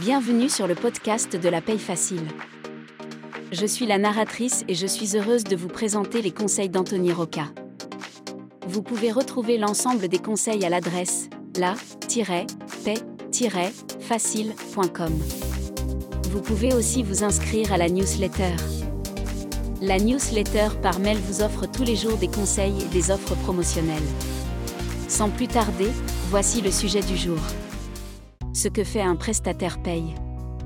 Bienvenue sur le podcast de la paye facile. Je suis la narratrice et je suis heureuse de vous présenter les conseils d'Anthony Roca. Vous pouvez retrouver l'ensemble des conseils à l'adresse la-paix-facile.com. Vous pouvez aussi vous inscrire à la newsletter. La newsletter par mail vous offre tous les jours des conseils et des offres promotionnelles. Sans plus tarder, voici le sujet du jour. Que fait un prestataire paye.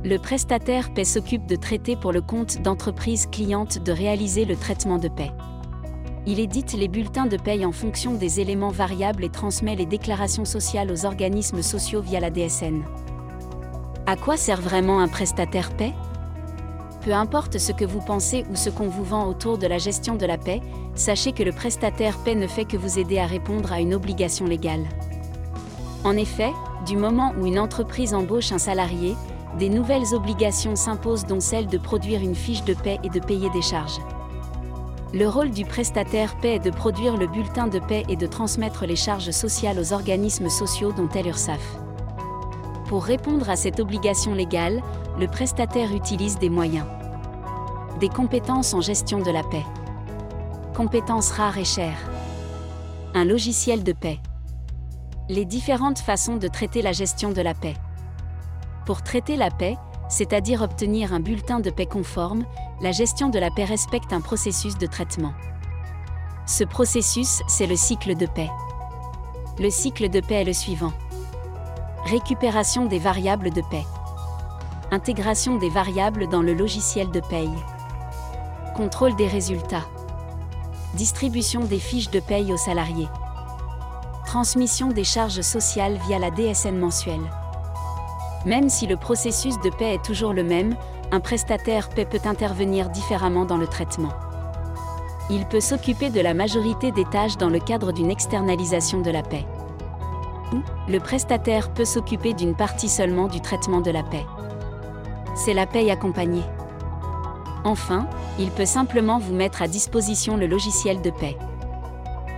Le prestataire paie s'occupe de traiter pour le compte d'entreprises clientes de réaliser le traitement de paie. Il édite les bulletins de paye en fonction des éléments variables et transmet les déclarations sociales aux organismes sociaux via la DSN. À quoi sert vraiment un prestataire paie? Peu importe ce que vous pensez ou ce qu'on vous vend autour de la gestion de la paix, sachez que le prestataire paix ne fait que vous aider à répondre à une obligation légale. En effet, du moment où une entreprise embauche un salarié, des nouvelles obligations s'imposent dont celle de produire une fiche de paix et de payer des charges. Le rôle du prestataire paix est de produire le bulletin de paix et de transmettre les charges sociales aux organismes sociaux dont est l'URSSAF. Pour répondre à cette obligation légale, le prestataire utilise des moyens. Des compétences en gestion de la paix. Compétences rares et chères. Un logiciel de paix. Les différentes façons de traiter la gestion de la paix. Pour traiter la paix, c'est-à-dire obtenir un bulletin de paix conforme, la gestion de la paix respecte un processus de traitement. Ce processus, c'est le cycle de paix. Le cycle de paix est le suivant. Récupération des variables de paix. Intégration des variables dans le logiciel de paye. Contrôle des résultats. Distribution des fiches de paye aux salariés. Transmission des charges sociales via la DSN mensuelle. Même si le processus de paie est toujours le même, un prestataire paie peut intervenir différemment dans le traitement. Il peut s'occuper de la majorité des tâches dans le cadre d'une externalisation de la paie le prestataire peut s'occuper d'une partie seulement du traitement de la paie. C'est la paie accompagnée. Enfin, il peut simplement vous mettre à disposition le logiciel de paie.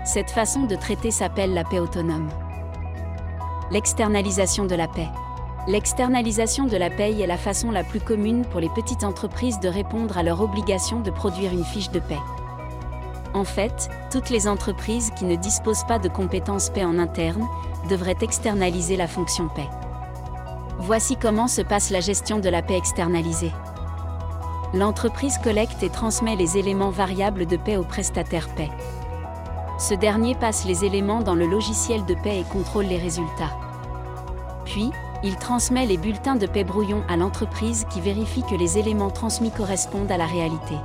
Cette façon de traiter s'appelle la paie autonome. L'externalisation de la paie. L'externalisation de la paie est la façon la plus commune pour les petites entreprises de répondre à leur obligation de produire une fiche de paie. En fait, toutes les entreprises qui ne disposent pas de compétences paix en interne devraient externaliser la fonction paix. Voici comment se passe la gestion de la paix externalisée. L'entreprise collecte et transmet les éléments variables de paix au prestataire paix. Ce dernier passe les éléments dans le logiciel de paix et contrôle les résultats. Puis, il transmet les bulletins de paix brouillon à l'entreprise qui vérifie que les éléments transmis correspondent à la réalité.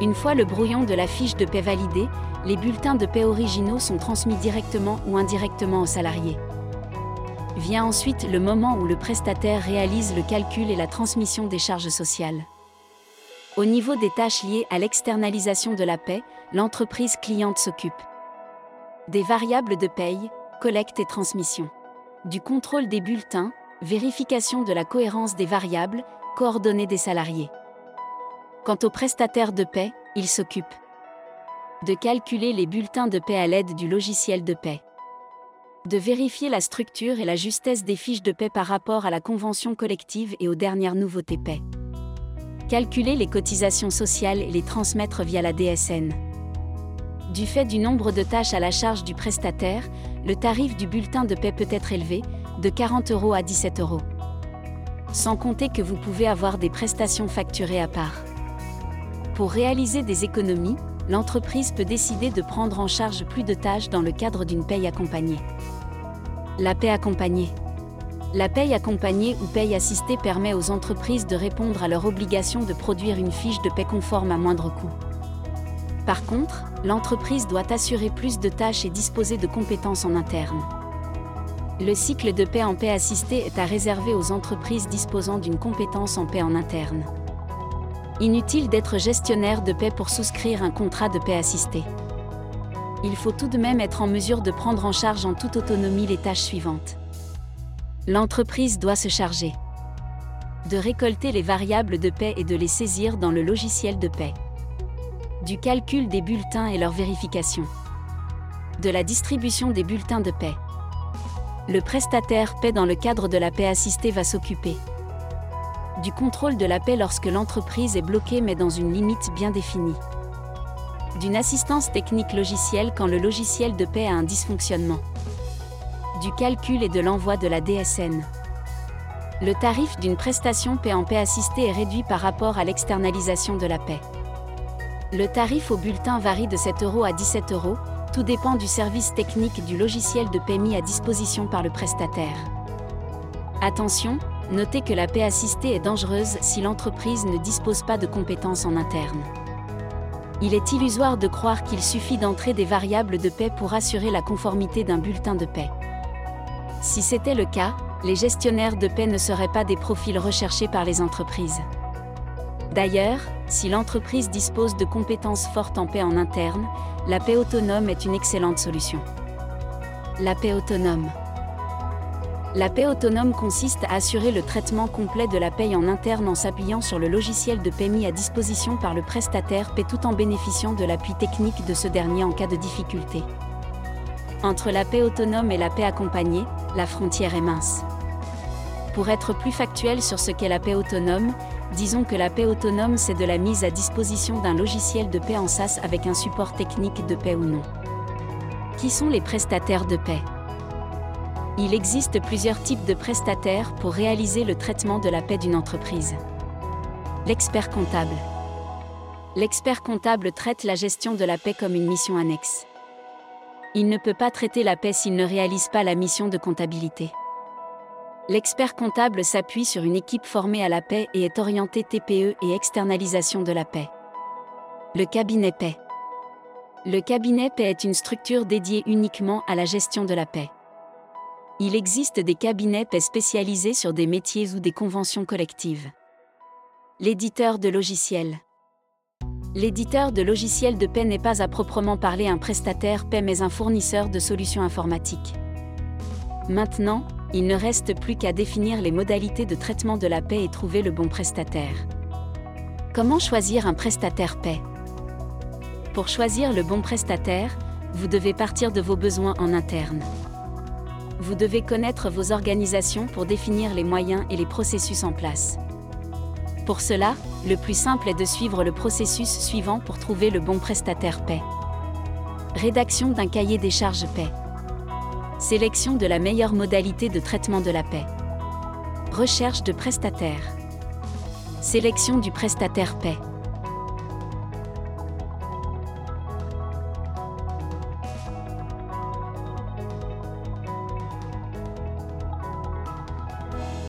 Une fois le brouillon de la fiche de paie validé, les bulletins de paie originaux sont transmis directement ou indirectement aux salariés. Vient ensuite le moment où le prestataire réalise le calcul et la transmission des charges sociales. Au niveau des tâches liées à l'externalisation de la paie, l'entreprise cliente s'occupe des variables de paye, collecte et transmission, du contrôle des bulletins, vérification de la cohérence des variables, coordonnées des salariés. Quant au prestataire de paie, il s'occupe de calculer les bulletins de paie à l'aide du logiciel de paie, de vérifier la structure et la justesse des fiches de paie par rapport à la convention collective et aux dernières nouveautés paie, calculer les cotisations sociales et les transmettre via la DSN. Du fait du nombre de tâches à la charge du prestataire, le tarif du bulletin de paie peut être élevé, de 40 euros à 17 euros. Sans compter que vous pouvez avoir des prestations facturées à part. Pour réaliser des économies, l'entreprise peut décider de prendre en charge plus de tâches dans le cadre d'une paye accompagnée. La paie accompagnée. La paye accompagnée ou paye assistée permet aux entreprises de répondre à leur obligation de produire une fiche de paie conforme à moindre coût. Par contre, l'entreprise doit assurer plus de tâches et disposer de compétences en interne. Le cycle de paie en paie assistée est à réserver aux entreprises disposant d'une compétence en paie en interne. Inutile d'être gestionnaire de paix pour souscrire un contrat de paix assisté. Il faut tout de même être en mesure de prendre en charge en toute autonomie les tâches suivantes. L'entreprise doit se charger de récolter les variables de paix et de les saisir dans le logiciel de paix, du calcul des bulletins et leur vérification, de la distribution des bulletins de paix, Le prestataire paie dans le cadre de la paie assistée va s'occuper du contrôle de la paie lorsque l'entreprise est bloquée mais dans une limite bien définie. D'une assistance technique logicielle quand le logiciel de paie a un dysfonctionnement. Du calcul et de l'envoi de la DSN. Le tarif d'une prestation paie en paie assistée est réduit par rapport à l'externalisation de la paie. Le tarif au bulletin varie de 7 euros à 17 euros, tout dépend du service technique du logiciel de paie mis à disposition par le prestataire. Attention, notez que la paie assistée est dangereuse si l'entreprise ne dispose pas de compétences en interne. Il est illusoire de croire qu'il suffit d'entrer des variables de paie pour assurer la conformité d'un bulletin de paie. Si c'était le cas, les gestionnaires de paie ne seraient pas des profils recherchés par les entreprises. D'ailleurs, si l'entreprise dispose de compétences fortes en paix en interne, la paix autonome est une excellente solution. La paix autonome. La paix autonome consiste à assurer le traitement complet de la paie en interne en s'appuyant sur le logiciel de paie mis à disposition par le prestataire paie tout en bénéficiant de l'appui technique de ce dernier en cas de difficulté. Entre la paix autonome et la paix accompagnée, la frontière est mince. Pour être plus factuel sur ce qu'est la paix autonome, Disons que la paix autonome c'est de la mise à disposition d'un logiciel de paix en SaaS avec un support technique de paix ou non. Qui sont les prestataires de paix? Il existe plusieurs types de prestataires pour réaliser le traitement de la paix d'une entreprise. L'expert comptable. L'expert comptable traite la gestion de la paix comme une mission annexe. Il ne peut pas traiter la paix s'il ne réalise pas la mission de comptabilité. L'expert comptable s'appuie sur une équipe formée à la paix et est orienté TPE et externalisation de la paix. Le cabinet paix. Le cabinet paix est une structure dédiée uniquement à la gestion de la paix. Il existe des cabinets paix spécialisés sur des métiers ou des conventions collectives. L'éditeur de logiciels. L'éditeur de logiciels de paix n'est pas à proprement parler un prestataire paix mais un fournisseur de solutions informatiques. Maintenant, il ne reste plus qu'à définir les modalités de traitement de la paix et trouver le bon prestataire. Comment choisir un prestataire paix? Pour choisir le bon prestataire, vous devez partir de vos besoins en interne. Vous devez connaître vos organisations pour définir les moyens et les processus en place. Pour cela, le plus simple est de suivre le processus suivant pour trouver le bon prestataire paix. Rédaction d'un cahier des charges paix. Sélection de la meilleure modalité de traitement de la paix. Recherche de prestataire. Sélection du prestataire paix.